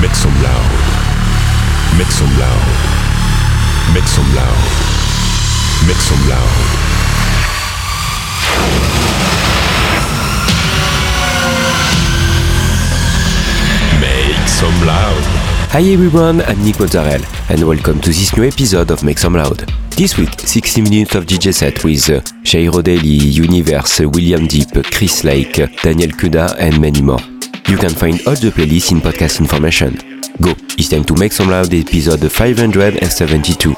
Make some loud. Make some loud. Make some loud. Make some loud. Make some loud. Hi everyone, I'm Nick Mozzarella and welcome to this new episode of Make Some Loud. This week, 60 minutes of DJ set with uh, Jairo Daly, Universe, William Deep, Chris Lake, Daniel Kuda and many more. You can find all the playlists in podcast information. Go, it's time to Make Some Loud episode 572.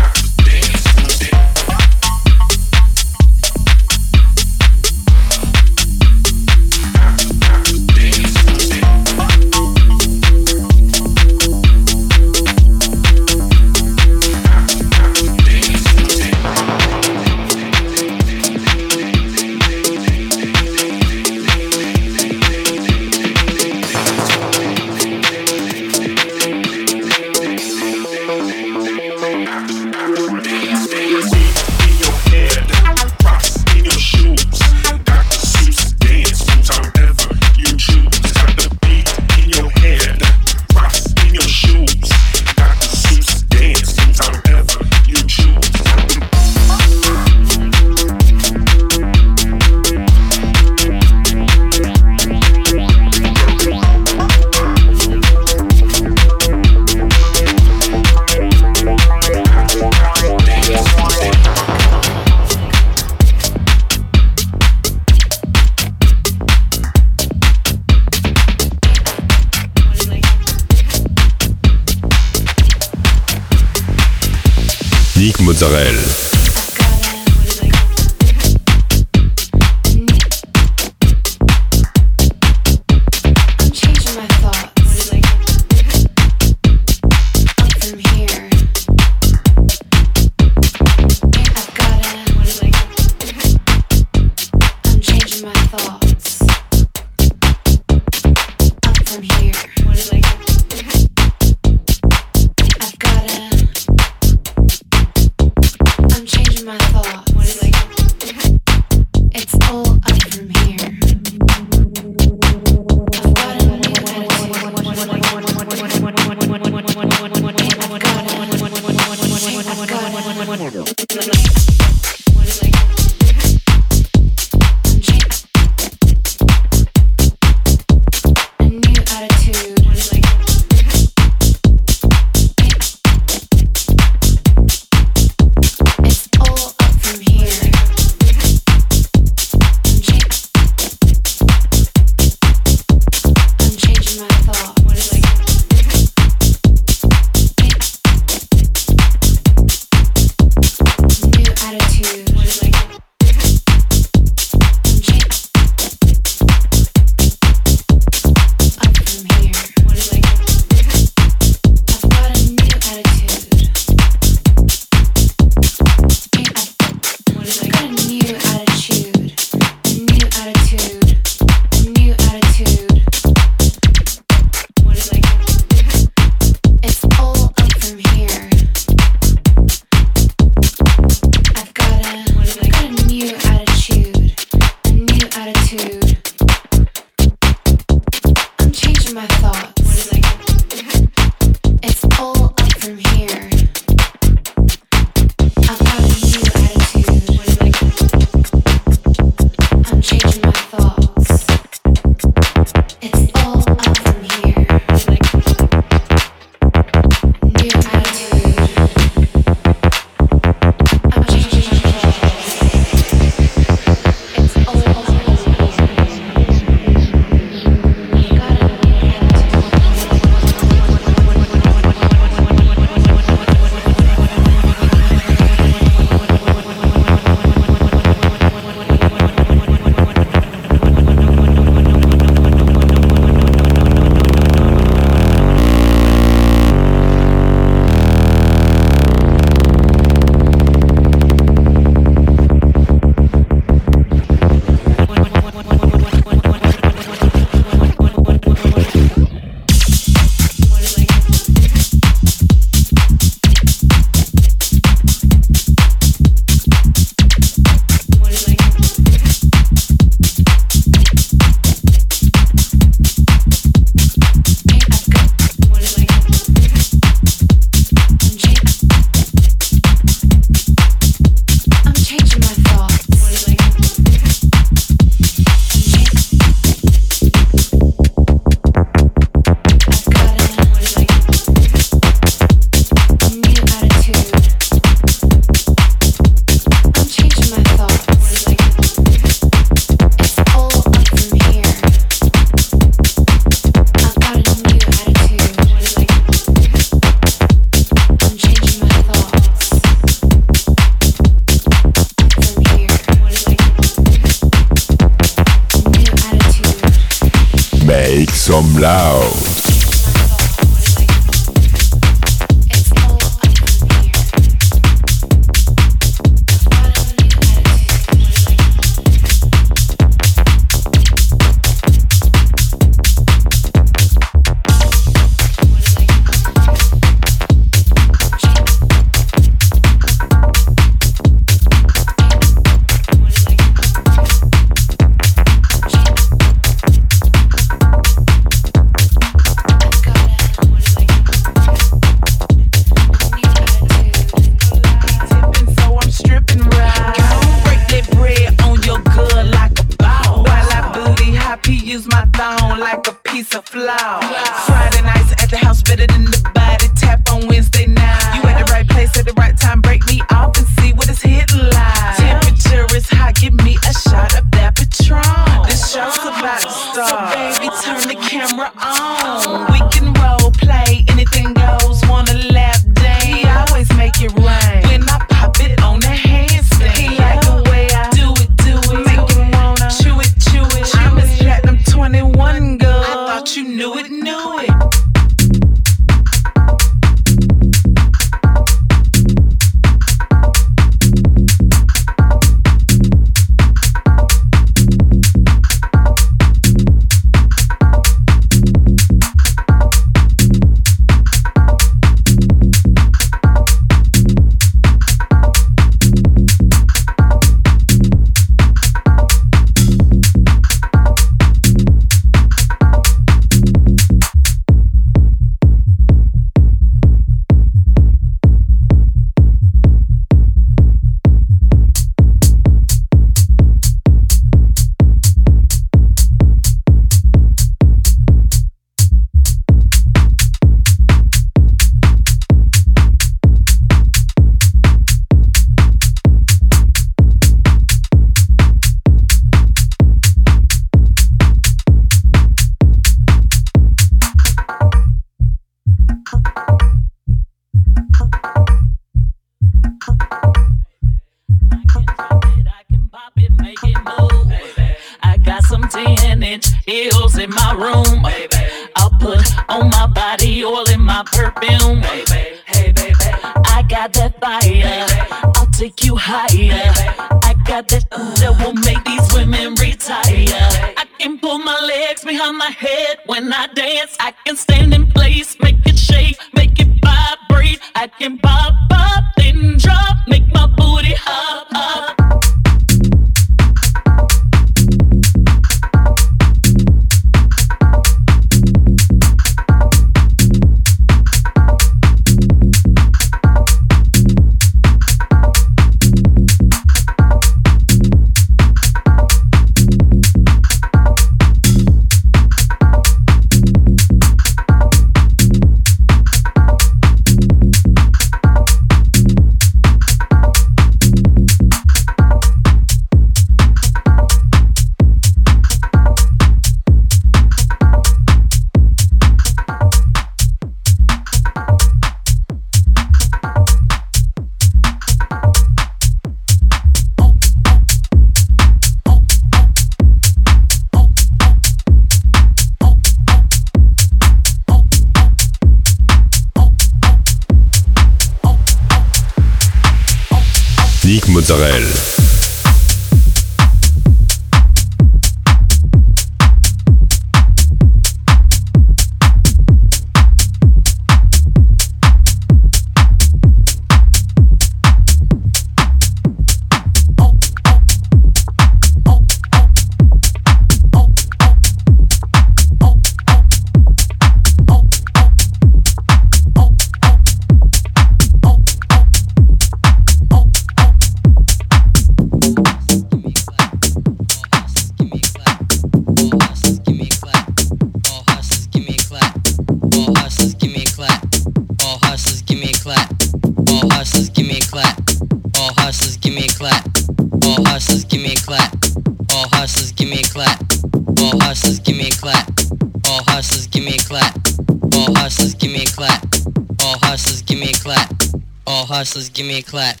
Hustlers, give me a clap.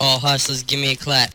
All hustlers, give me a clap.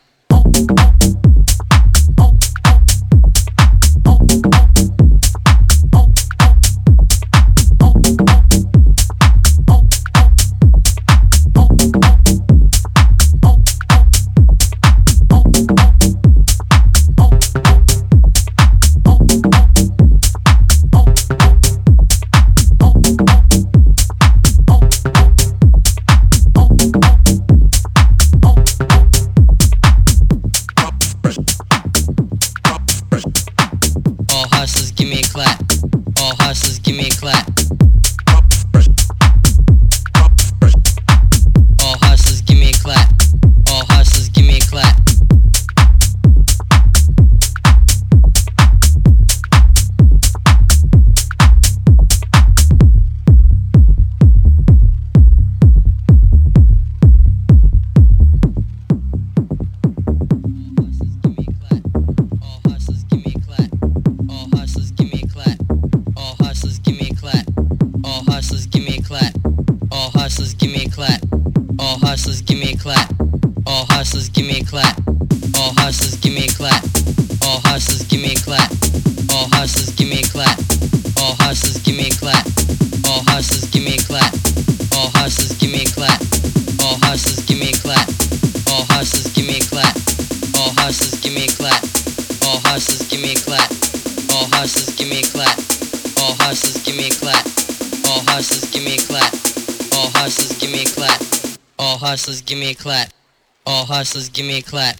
Hustlers, give me a clap. All hustlers, give me a clap.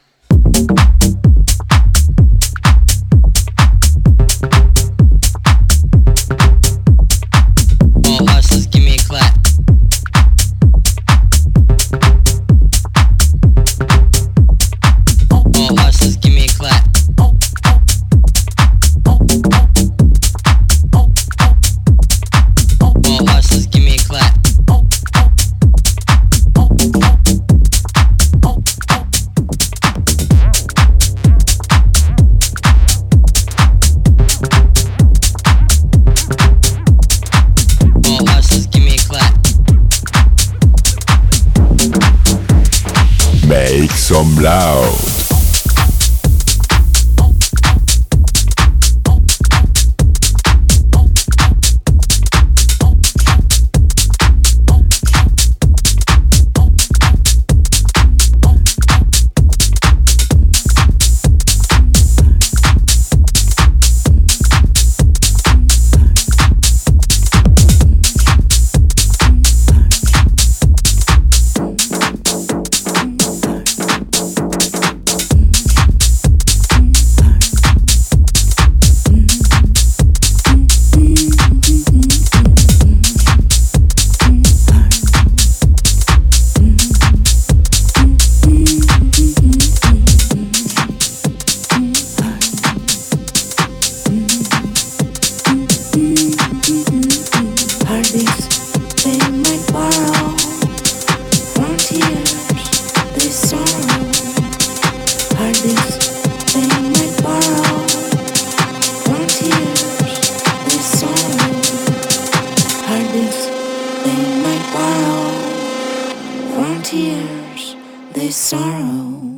tears, they sorrow.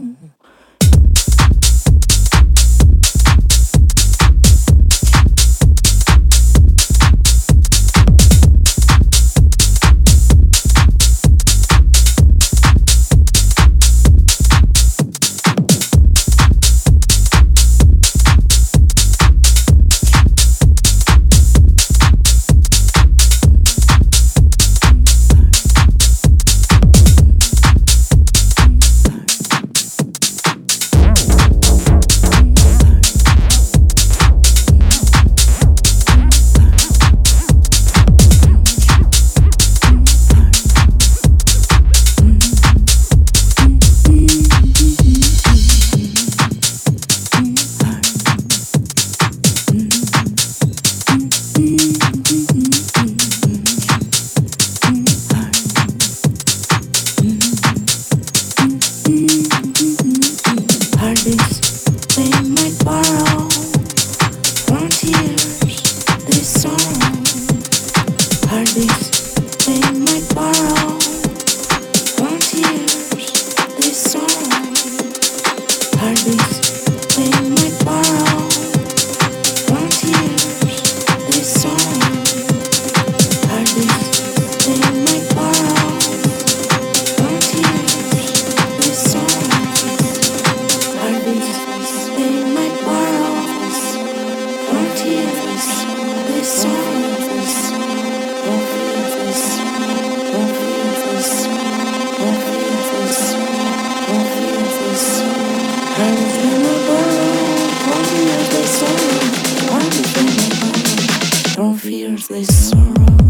there's this sorrow.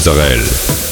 Mozzarella.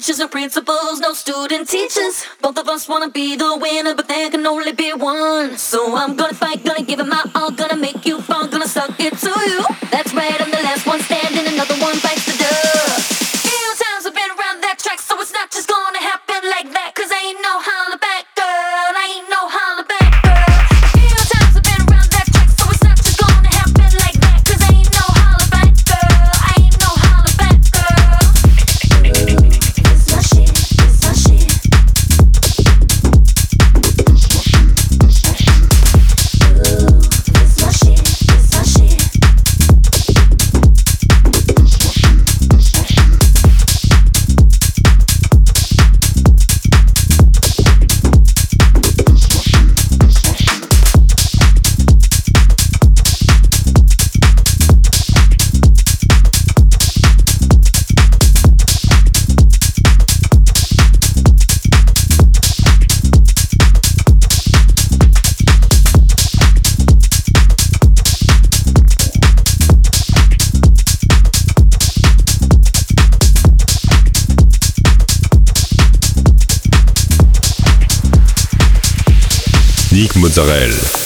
Teachers and principals, no student teachers. Both of us wanna be the winner, but there can only be one. So I'm gonna fight, gonna give it my all, gonna make you fall, gonna suck it to you. That's right, I'm the last one standing, another one bites Mozzarella.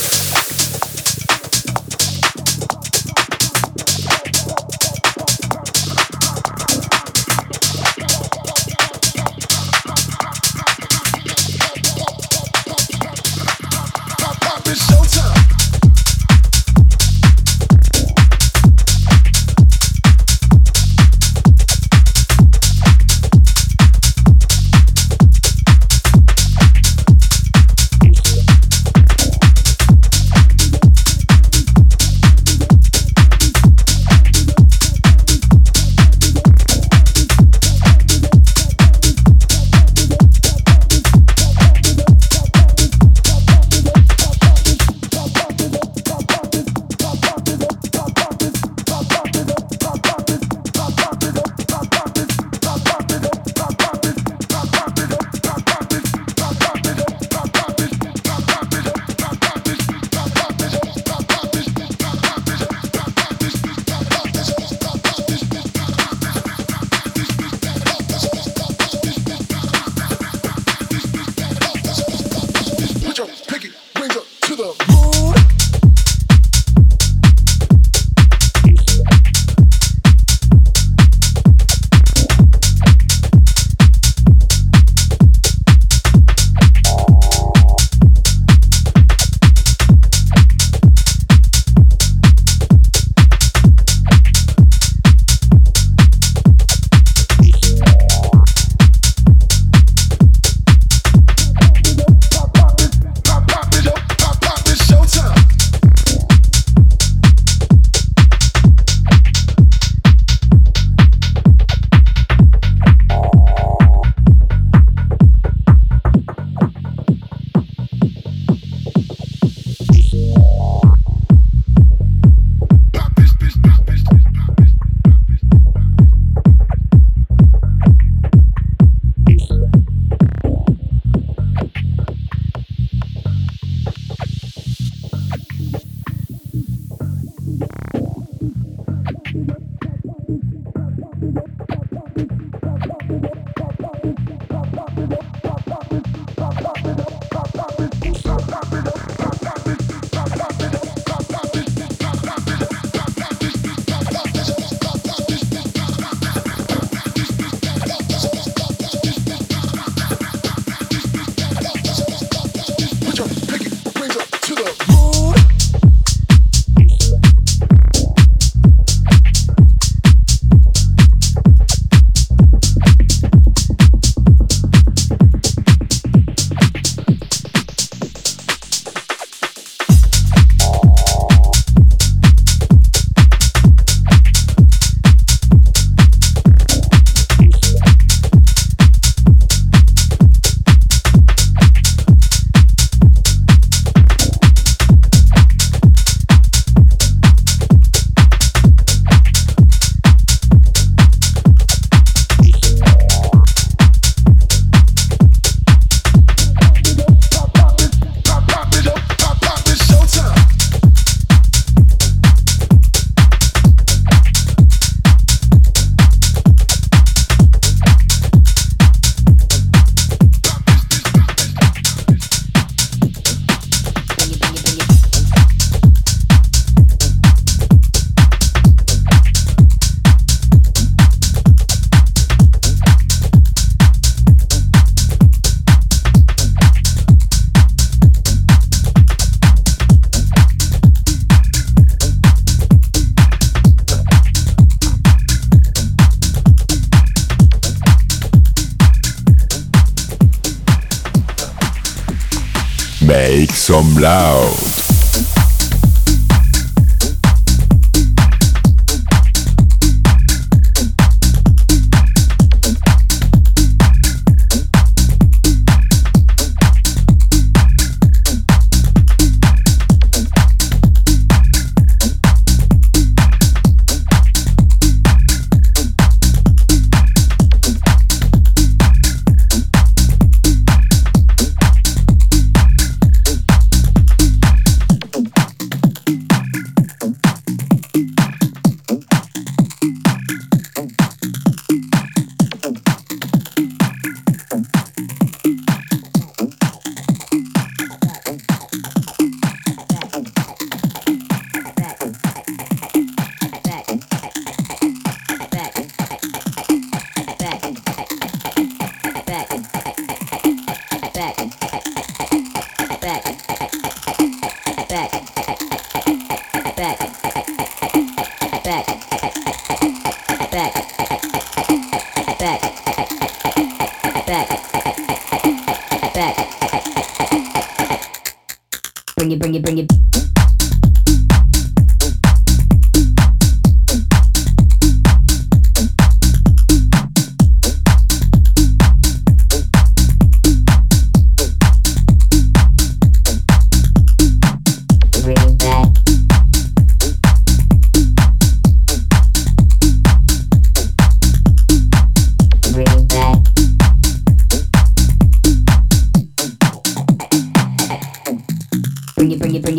Make some loud.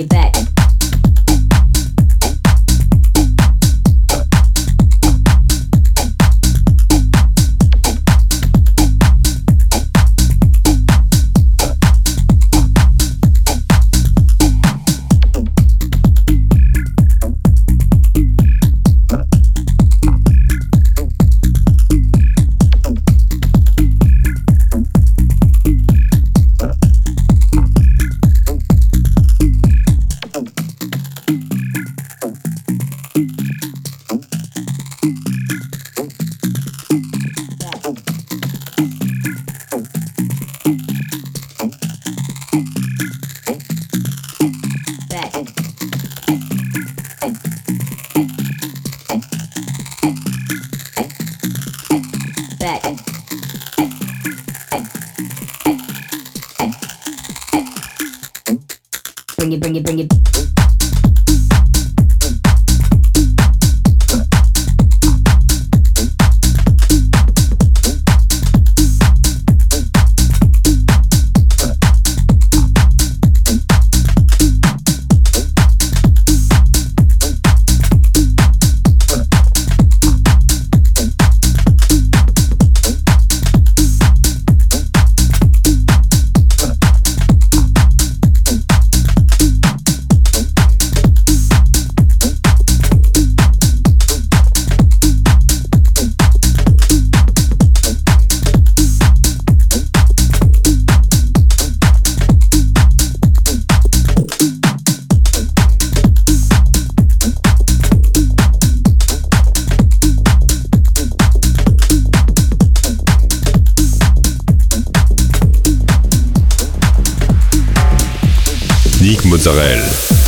back. Mozzarella.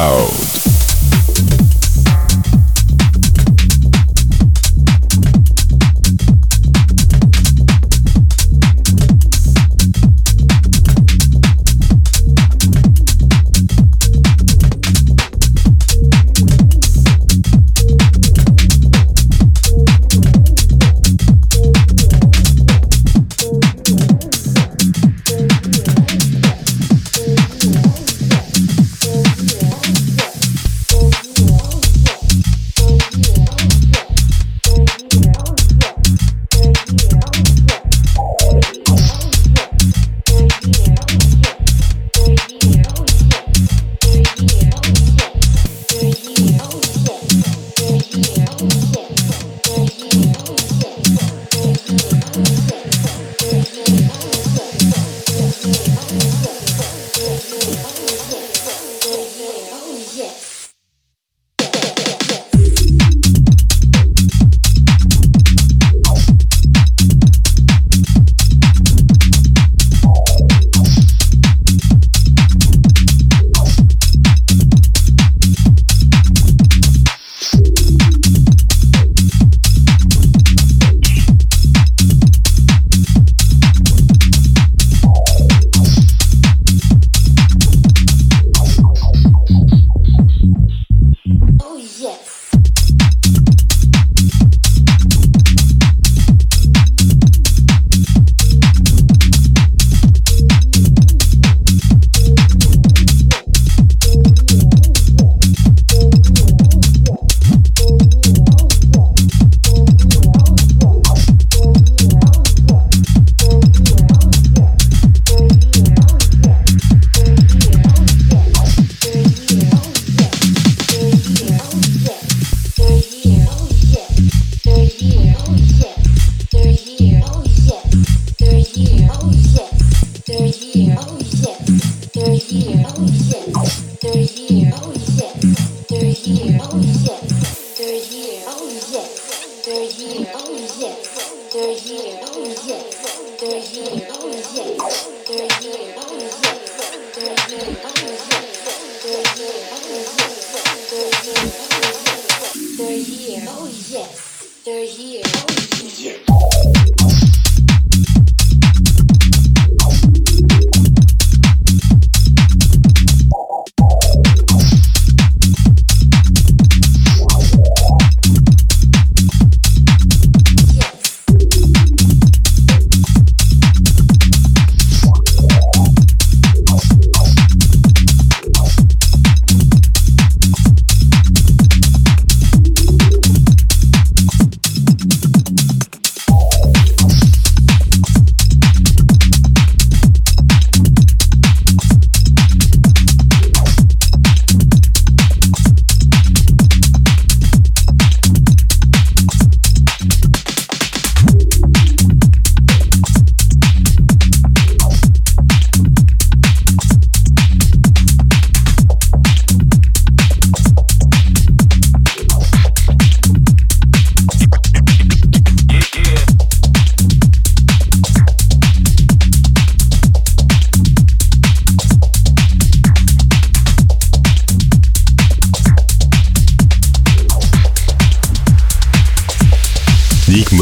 Now.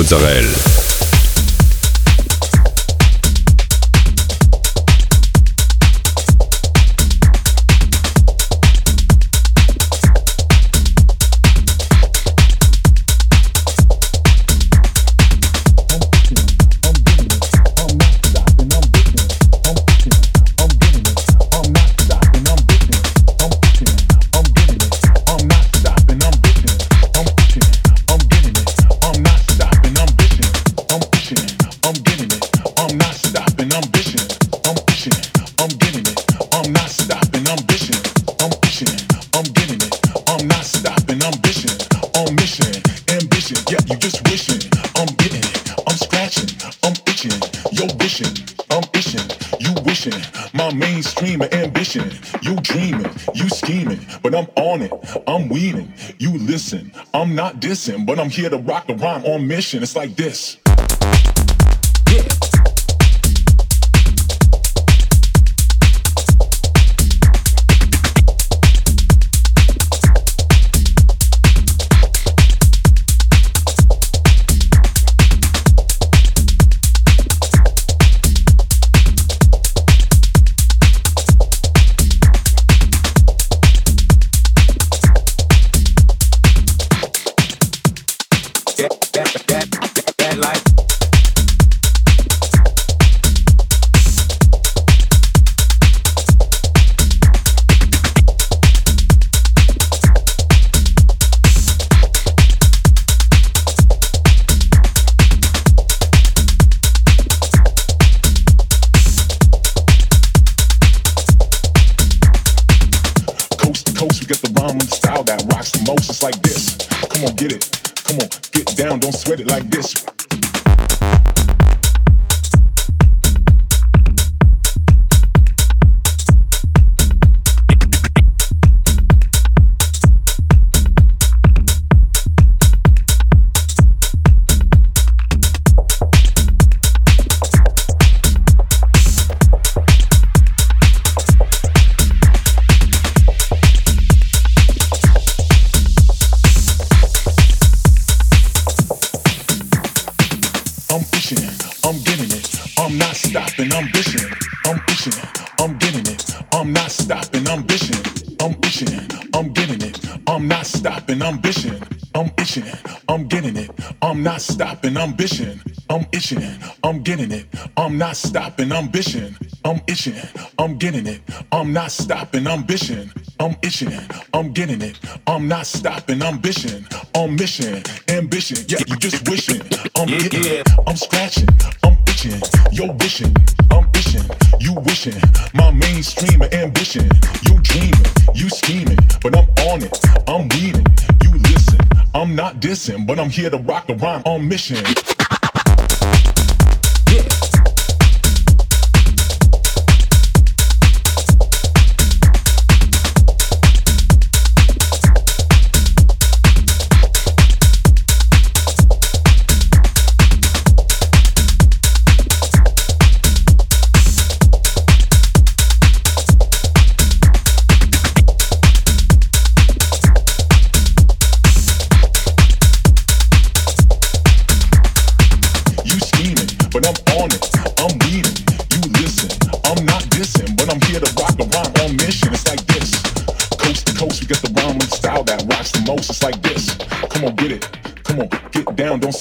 Sorel. Some I'm not dissing, but I'm here to rock the rhyme on mission. It's like this. I'm not stopping, I'm bitching. I'm itching, I'm getting it. I'm not stopping, I'm bitching. I'm itching, I'm getting it. I'm not stopping, I'm bitching. On mission, ambition. Yeah, you just wishing. I'm getting it. I'm scratching, I'm itching. Yo wishing, I'm itching. You wishing. My mainstream of ambition. You dreaming, you scheming, but I'm on it. I'm reading. You listen. I'm not dissing, but I'm here to rock the rhyme on mission.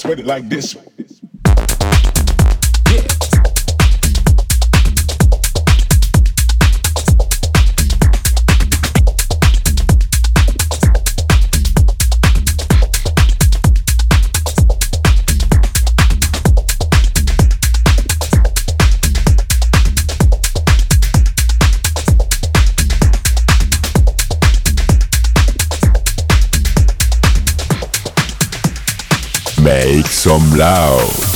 Sweat it like this. Some loud.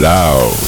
Loud.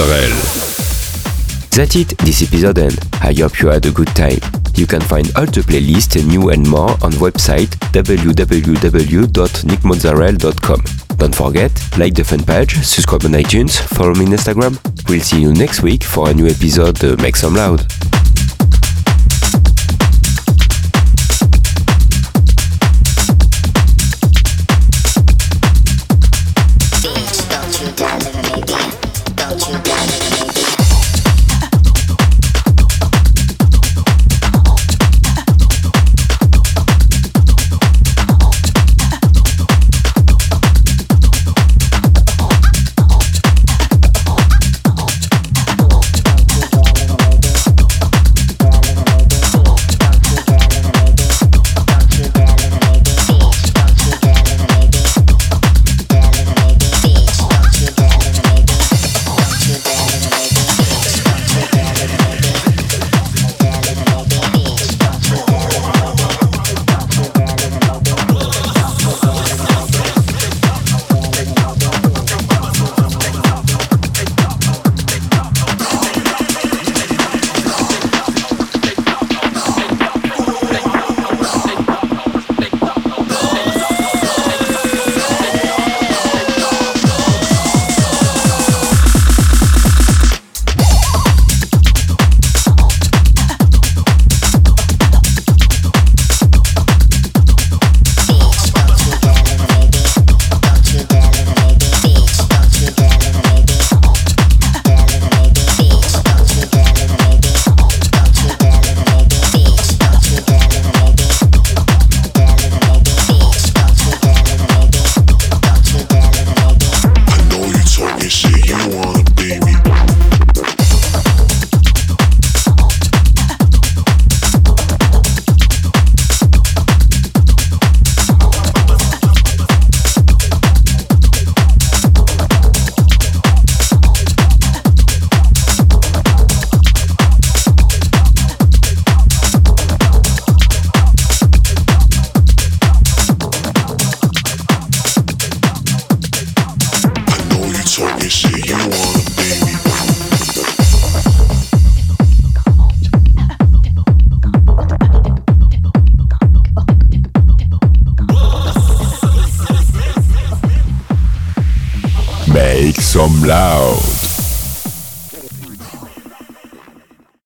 Mozzarella. That's it, this episode end. I hope you had a good time. You can find all the playlists, new and more on website www.nickmozzarella.com. Don't forget, like the fan page, subscribe on iTunes, follow me on Instagram. We'll see you next week for a new episode Make some loud.